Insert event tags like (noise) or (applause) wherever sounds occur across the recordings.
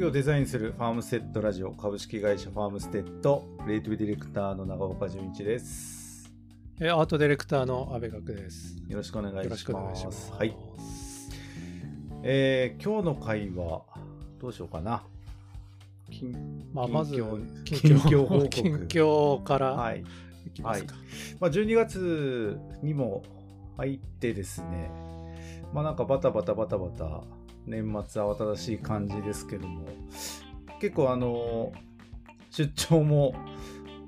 業をデザインするファームステッドラジオ株式会社ファームステッドクリエイティブディレクターの長岡純一です。えーアートディレクターの阿部学です。よろしくお願いします。はい。えー今日の回はどうしようかな。近まあ、まず近況近況報告近況からはい。いきますか。まあ、12月にも入ってですね、まあなんかバタバタバタバタ年末慌ただしい感じですけども、結構あの、出張も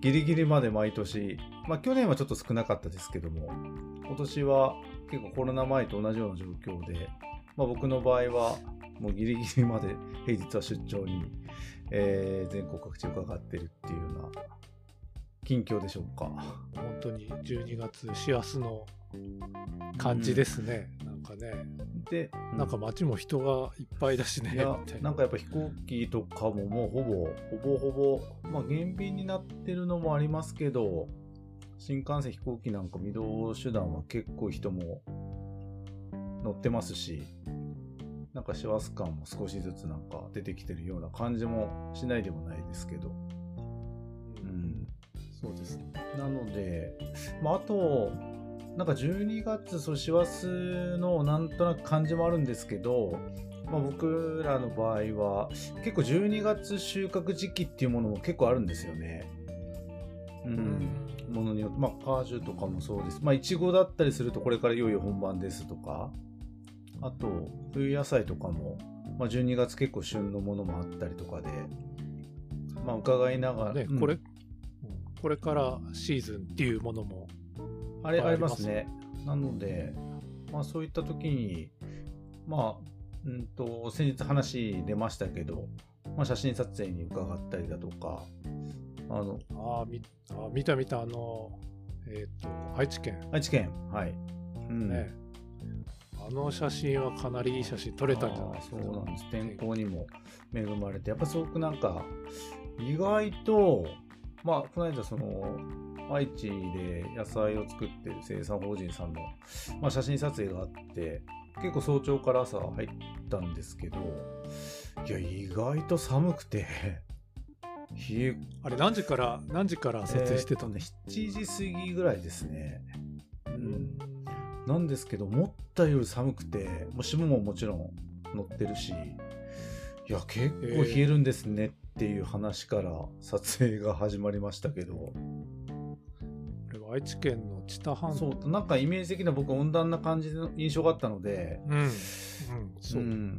ギリギリまで毎年、まあ去年はちょっと少なかったですけども、今年は結構コロナ前と同じような状況で、まあ僕の場合はもうギリギリまで平日は出張に、えー全国各地伺ってるっていうような近況でしょうか。本当に12月幸せの感じですね。なんかね、で、なんか街も人がいっぱいだしね。いなんかやっぱ飛行機とかももうほぼほぼほぼまあ減便になってるのもありますけど新幹線飛行機なんか移動手段は結構人も乗ってますしなんか師走感も少しずつなんか出てきてるような感じもしないでもないですけどうんそうですね。なので、まあ、あと、なんか12月、そう、師走のなんとなく感じもあるんですけど、まあ、僕らの場合は、結構12月収穫時期っていうものも結構あるんですよね。うん。ものによって、まあ、カージュとかもそうです。まあ、いちごだったりすると、これからいよいよ本番ですとか、あと、冬野菜とかも、まあ、12月結構旬のものもあったりとかで、まあ、伺いながら、ね、うんこれ、これからシーズンっていうものも、あれありますね。なので、まあそういった時に、まあ、うんと、先日話出ましたけど、まあ写真撮影に伺ったりだとか、あの、あーみあー、見た見た、あの、えっ、と、愛知県愛知県、はい。うん。ね、あの写真はかなりいい写真撮れたんじゃないですか。そうなんです。天候にも恵まれて、やっぱすごくなんか、意外と、まあ、この間その、愛知で野菜を作ってる生産法人さんの、まあ、写真撮影があって、結構早朝から朝入ったんですけど、いや、意外と寒くて、冷え、あれ何時から何時から撮影してたの、えーとね、7時過ぎぐらいですね。う。うんんなんですけど、思ったより寒くて、もう霜ももちろん乗ってるし、いや、結構冷えるんですねっていう話から撮影が始まりましたけど、これは愛知県の知多半島。そう、なんかイメージ的な僕温暖な感じの印象があったので、うん、うん、そう、ん。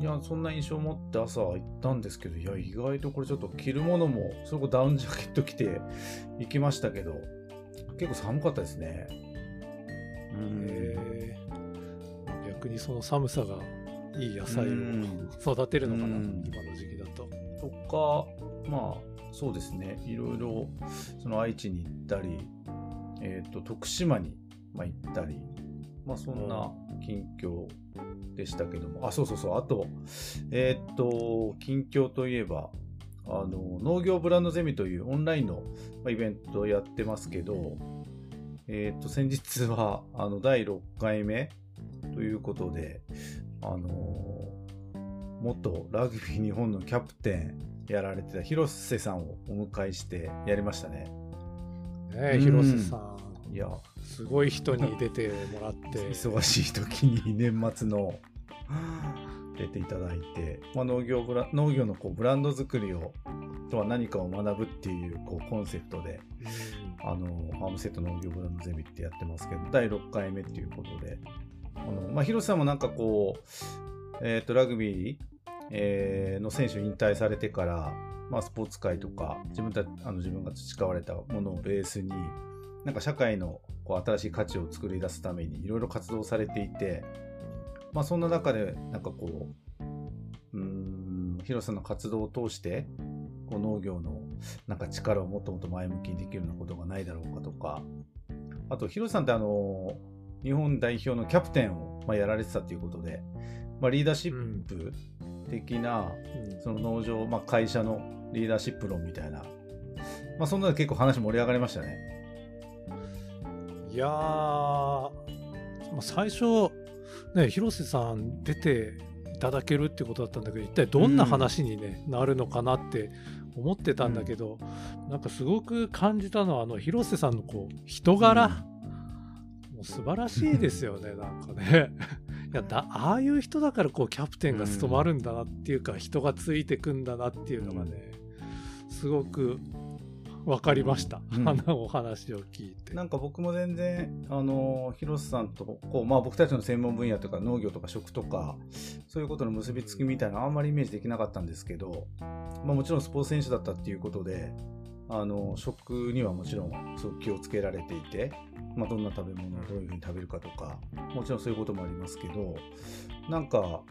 いや、そんな印象を持って朝行ったんですけど、いや、意外とこれちょっと着るものも、それこそダウンジャケット着て (laughs) 行きましたけど、結構寒かったですね。うん。えー。逆にその寒さがいい野菜うん。を育てるのかな、うん今の時期。だと。とか、まあ、そうですね、いろいろ、その愛知に行ったり、えっ、と、徳島に、まあ、行ったり、まあ、そんな近況でしたけども、あ、そうそうそう、あと、えっ、と、近況といえば、あの、農業ブランドゼミというオンラインのまあイベントをやってますけど、えっ、と、先日は、あの、第6回目ということで、あの元ラグビー日本のキャプテンやられてた広瀬さんをお迎えしてやりましたね。ねうん。広瀬さん、いや、すごい人に出てもらって、(laughs) 忙しい時に年末の出ていただいて、まあ、農業ブラ農業のこうブランド作りをとは何かを学ぶっていうこうコンセプトであのファームセット農業ブランドゼミってやってますけど第6回目っていうことで。あの、まあ、広瀬さんもなんかこう、えー、とラグビー、えーの選手引退されてから、まあ、スポーツ界とか自分たあの自分が培われたものをベースになんか社会のこう新しい価値を作り出すためにいろいろ活動されていて、まあ、そんな中でなんかこううん広さんの活動を通してこう農業のなんか力をもっともっと前向きにできるようなことがないだろうかとかあと広瀬さんってあの日本代表のキャプテンを、まあ、やられてたということで、まあ、リーダーシップ的な、うん。その農場、まあ、会社のリーダーシップ論みたいな、まあ、そんなの結構話盛り上がりましたね。いやー、まあ、最初、ね、広瀬さん出ていただけるってことだったんだけど一体どんな話に、ねなるのかなって思ってたんだけど、なんかすごく感じたのはあの広瀬さんのこう人柄、もう素晴らしいですよねなんかね。いやだああいう人だからこうキャプテンが務まるんだなっていうか、人がついてくんだなっていうのがね、すごく分かりました、うん。あのお話を聞いて。なんか僕も全然あの広瀬さんとこう、まあ、僕たちの専門分野とか農業とか食とかそういうことの結びつきみたいなのあんまりイメージできなかったんですけど、まあ、もちろんスポーツ選手だったっていうことであの食にはもちろんすごく気をつけられていて、まあ、どんな食べ物をどういうふうに食べるかとかもちろんそういうこともありますけどなんか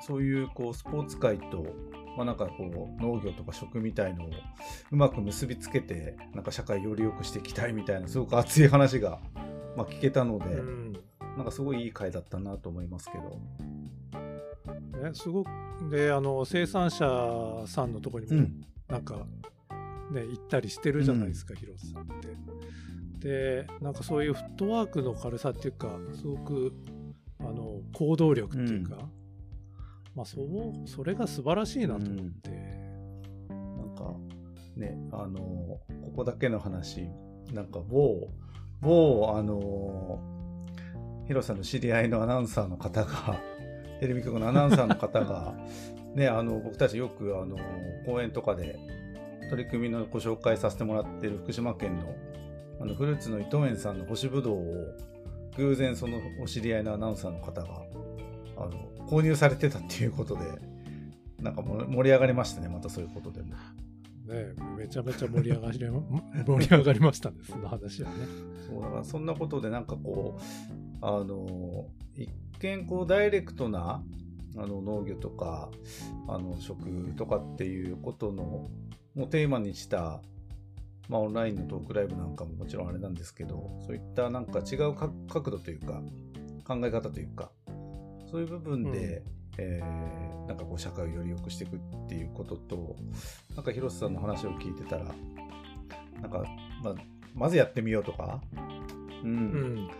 そういうこうスポーツ界と、まあ、なんかこう農業とか食みたいのをうまく結びつけてなんか社会より良くしていきたいみたいなすごく熱い話が、まあ、聞けたので、うんなんかすごいいい回だったなと思いますけど。ね、すごくであの生産者さんのところにもうんなんか、ね行ったりしてるじゃないですか、広瀬さんって。でなんかそういうフットワークの軽さっていうかすごくあの行動力っていうか、まあそうそれが素晴らしいなと思って、なんかねあのここだけの話。なんか某某あのヒロさんの知り合いのアナウンサーの方が (laughs) テレビ局のアナウンサーの方がねあの僕たちよくあの講演とかで取り組みのご紹介させてもらってる福島県のあのフルーツの伊藤園さんの干しぶどうを偶然そのお知り合いのアナウンサーの方があの購入されてたっていうことでなんかも盛り上がりましたねまたそういうことでも。ね、めちゃめちゃ盛り上がり盛り上がりましたねその話はね。そうだからそんなことでなんかこうあの一見こうダイレクトなあの農業とかあの食とかっていうことのもうテーマにした、まあ、オンラインのトークライブなんかももちろんあれなんですけどそういったなんか違うか角度というか考え方というかそういう部分で、えーなんかこう社会をより良くしていくっていうこととなんか広瀬さんの話を聞いてたらなんか、まあ、まずやってみようとか、うん。うん。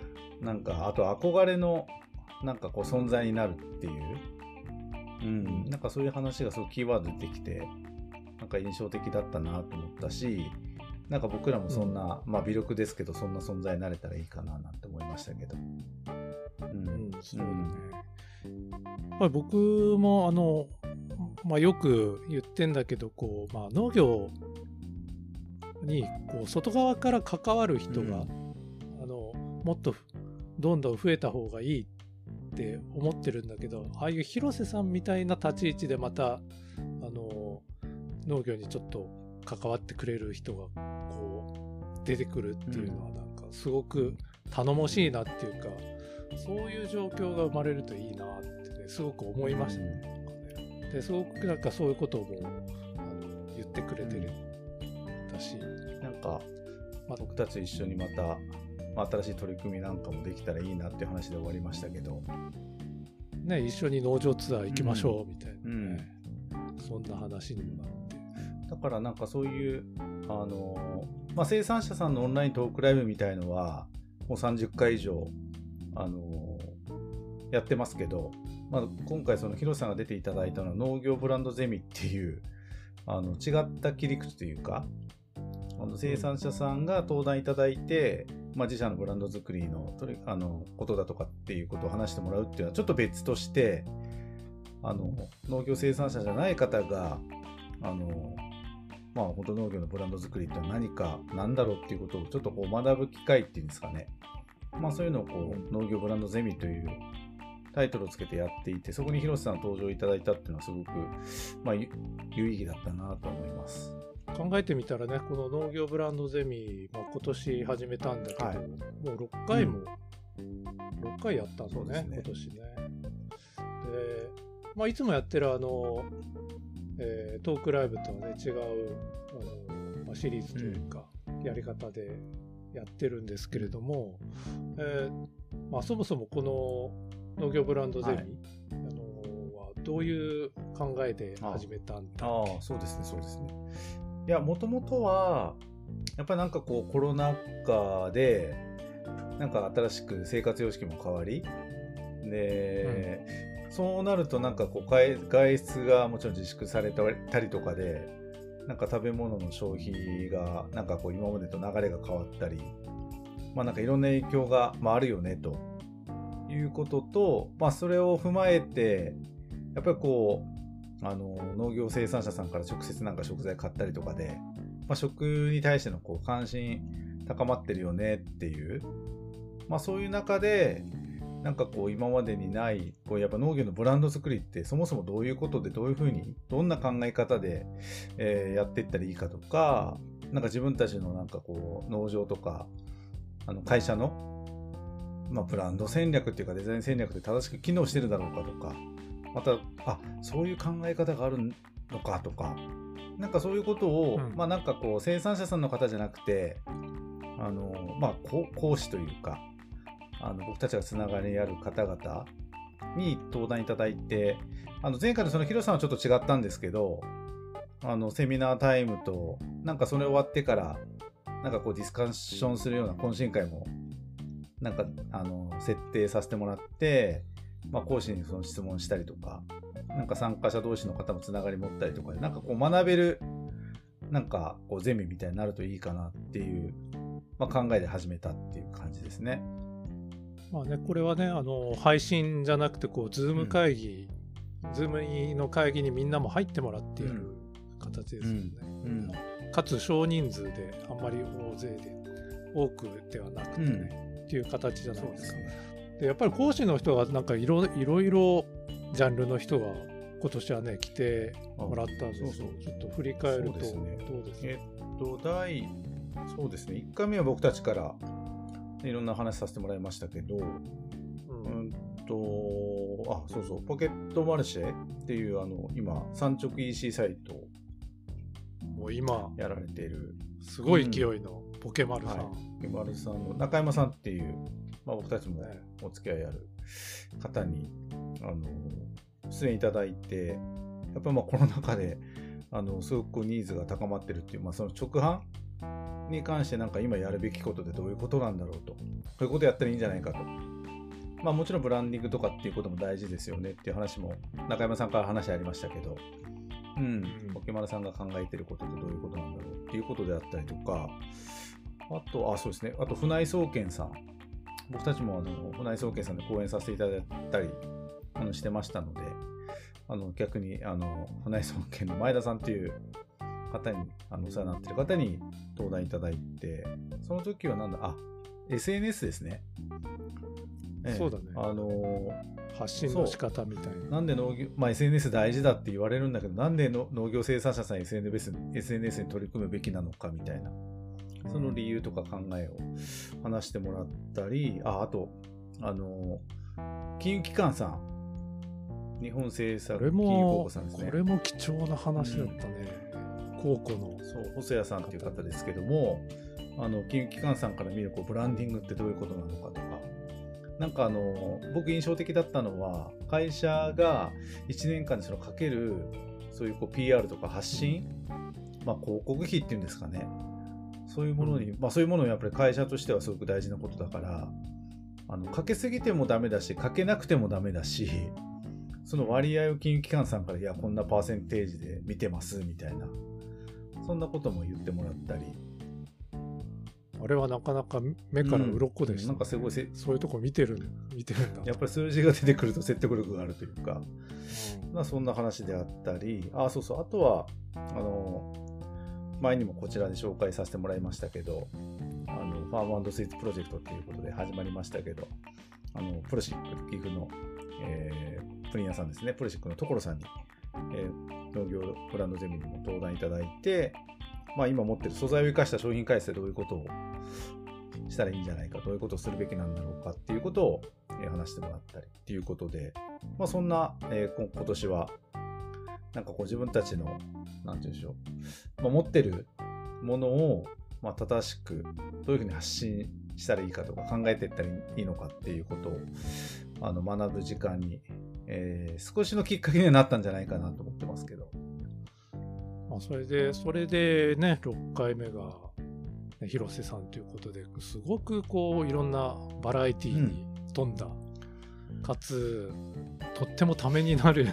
なんかあと憧れのなんかこう存在になるっていう、うん、なんかそういう話がすごくキーワード出てきてなんか印象的だったなと思ったしなんか僕らもそんな、まあ微力ですけどそんな存在になれたらいいかななんて思いましたけど。うんうん、そうだね。やっぱり僕もあの、まあ、よく言ってんだけどこう、まあ、農業にこう外側から関わる人が、うんあのもっとどんどん増えた方がいいって思ってるんだけどああいう広瀬さんみたいな立ち位置でまた農業にちょっと関わってくれる人がこう出てくるっていうのはなんかすごく頼もしいなっていうか、そういう状況が生まれるといいなってねすごく思いましたね。なんかねですごくなんかそういうことをもうあの言ってくれてるだし、なんかま僕たちと一緒にまた、まあ新しい取り組みなんかもできたらいいなっていう話で終わりましたけど、ね、一緒に農場ツアー行きましょうみたいなうんね、そんな話にもなって。だからなんかそういう、あのまあ、生産者さんのオンライントークライブみたいのはもう30回以上、あのやってますけど、まあ、今回その広瀬さんが出ていただいたのは農業ブランドゼミっていうあの違った切り口というかあの生産者さんが登壇いただいて、まあ、自社のブランド作りのとあのことだとかっていうことを話してもらうっていうのはちょっと別としてあの農業生産者じゃない方があのまあ本当農業のブランド作りって何か何だろうっていうことをちょっとこう学ぶ機会っていうんですかね。まあそういうのをこう農業ブランドゼミというタイトルをつけてやっていてそこに広瀬さん登場いただいたっていうのはすごく、まあ、有有意義だったなと思います。考えてみたらねこの農業ブランドゼミ、まあ、今年始めたんだけど、はい。もう6回も、6回やったんだねね。今年ね。で、まあ、いつもやってるあの、えートークライブとはね違うあの、まあ、シリーズというか、やり方でやってるんですけれども、えーまあ、そもそもこの農業ブランドゼミ、はい。あのはどういう考えで始めたんだああそうですねそうですね。いやもともとはやっぱりなんかこうコロナ禍でなんか新しく生活様式も変わりで、そうなるとなんかこう外出がもちろん自粛されたりとかでなんか食べ物の消費がなんかこう今までと流れが変わったりまあなんかいろんな影響が、まあ、あるよねということと、まあ、それを踏まえてやっぱりこうあの農業生産者さんから直接なんか食材買ったりとかで、まあ、食に対してのこう関心高まってるよねっていう、まあ、そういう中でなんかこう今までにないこうやっぱ農業のブランド作りってそもそもどういうことでどういうふうにどんな考え方で、えー、やっていったらいいかとかなんか自分たちのなんかこう農場とかあの会社の、まあ、ブランド戦略っていうかデザイン戦略で正しく機能してるだろうかとかまたあそういう考え方があるのかとかなんかそういうことを、うん、まあなんかこう生産者さんの方じゃなくてあのまあ講師というかあの僕たちがつながりある方々に登壇いただいてあの前回のそのヒロさんはちょっと違ったんですけどあのセミナータイムとなんかそれ終わってからなんかこうディスカッションするような懇親会もなんかあの設定させてもらって、まあ、講師にその質問したりとかなんか参加者同士の方もつながり持ったりとかでなんかこう学べるなんかこうゼミみたいになるといいかなっていう、まあ、考えで始めたっていう感じですね。まあね、これはね、あの配信じゃなくて、こう、 Zoom 会議、うん、ズームの会議にみんなも入ってもらっている形ですよね。うん、うん、かつ少人数で、あんまり大勢で、多くではなくてね、うん、っていう形じゃないですか。でやっぱり講師の人が、なんかいろいろいろジャンルの人が今年はね、来てもらったんですそうそう。ちょっと振り返ると、どうですか、ね、えっと、第、そうですね、1回目は僕たちからいろんな話させてもらいましたけど、うん、うんと、あ、そうそう、ポケットマルシェっていう、あの、今、産直 EC サイトもう今、やられている。すごい勢いのポケマルさん。うんはい、ポケマルさんの中山さんっていう、まあ、僕たちもお付き合いある方に、あの、出演いただいて、やっぱりまあコロナ禍で、あの、すごくニーズが高まってるっていう、まあ、その直販に関してなんか今やるべきことでどういうことなんだろうと。こういうことやったらいいんじゃないかと。まあもちろんブランディングとかっていうことも大事ですよねっていう話も中山さんから話ありましたけど、うん、ポケマルさんが考えてることってどういうことなんだろうっていうことであったりとか、あと、あ、そうですね、あと船井総研さん。僕たちもあの船井総研さんで講演させていただいたりあのしてましたので、あの逆にあの船井総研の前田さんっていう方に、あの、お世話になってる方に登壇いただいて、その時はなんだ、あ、SNS ですね。えそうだね。あのー、発信の仕方みたいな。なんで農業、まあ SNS 大事だって言われるんだけど、なんでの農業生産者さん SNS, SNS に取り組むべきなのかみたいな、その理由とか考えを話してもらったり、あ、あと、あのー、金融機関さん、日本政策金融公庫さんですね。これも貴重な話だったね。うん高校のそう細谷さんっていう方ですけどもあの金融機関さんから見るこうブランディングってどういうことなのかとかなんかあの僕印象的だったのは会社が1年間でそのかけるそういうこう PR とか発信、まあ、広告費っていうんですかね。そういうものに、まあ、そういうものをやっぱり会社としてはすごく大事なことだからあのかけすぎてもダメだしかけなくてもダメだしその割合を金融機関さんからいやこんなパーセンテージで見てますみたいなそんなことも言ってもらったり。あれはなかなか目から鱗でした、ね。うん、なんかすごいそういうとこ見てる見てるんだ。やっぱり数字が出てくると説得力があるというか、うん、まあそんな話であったり。あそうそう。あとはあの前にもこちらで紹介させてもらいましたけどあのファームスイーツプロジェクトっていうことで始まりましたけどあのプロシック岐阜の、えー、プリン屋さんですね。プロシックの所さんにえー、農業ブランドゼミにも登壇いただいて、まあ、今持ってる素材を生かした商品開発でどういうことをしたらいいんじゃないか、どういうことをするべきなんだろうかっていうことを、えー、話してもらったりっていうことで、まあ、そんな、えー、今年は、なんかこう自分たちの、なんて言うんでしょう、まあ、持ってるものを、まあ、正しくどういうふうに発信したらいいかとか考えていったらいいのかっていうことをあの学ぶ時間にえー、少しのきっかけにはなったんじゃないかなと思ってますけど。まあ、それで、それでね、6回目が、ね、広瀬さんということで、すごくこう、いろんなバラエティーに富んだ、うん、かつとってもためになる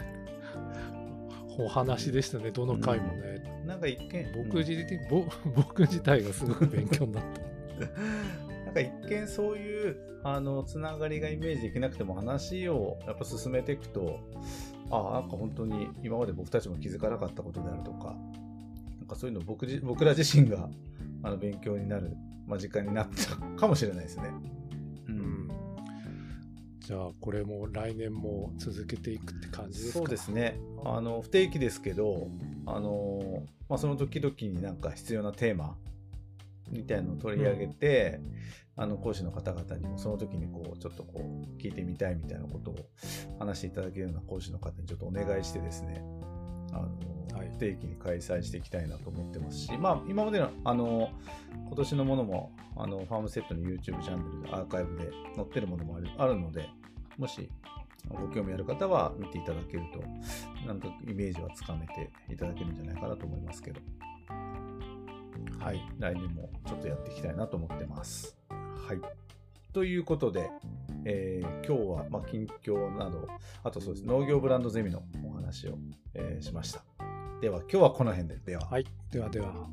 (laughs) お話でしたねどの回もね、うん、なんか一見僕自,、うん、僕自体がすごく勉強になった (laughs) か一見そういうあのつながりがイメージできなくても話をやっぱ進めていくとああなんか本当に今まで僕たちも気づかなかったことであるとかなんかそういうの僕僕ら自身があの勉強になる間近になったかもしれないですね。うん、じゃあこれも来年も続けていくって感じですか？そうですね。あの不定期ですけどあの、まあ、その時々になんか必要なテーマみたいのを取り上げて、うん、あの講師の方々にもその時にこうちょっとこう聞いてみたいみたいなことを話していただけるような講師の方にちょっとお願いしてですねあの、はい、不定期に開催していきたいなと思ってますし、まあ、今までのあの今年のものもあのファームセットの YouTube チャンネルでアーカイブで載ってるものもあるあるのでもしご興味ある方は見ていただけるとなんかイメージはつかめていただけるんじゃないかなと思いますけど。はい、来年もちょっとやっていきたいなと思ってます。はい。ということで、えー、今日は、ま近況など、あとそうです、農業ブランドゼミのお話を、えー、しました。では、今日はこの辺で。では。はい。ではでは。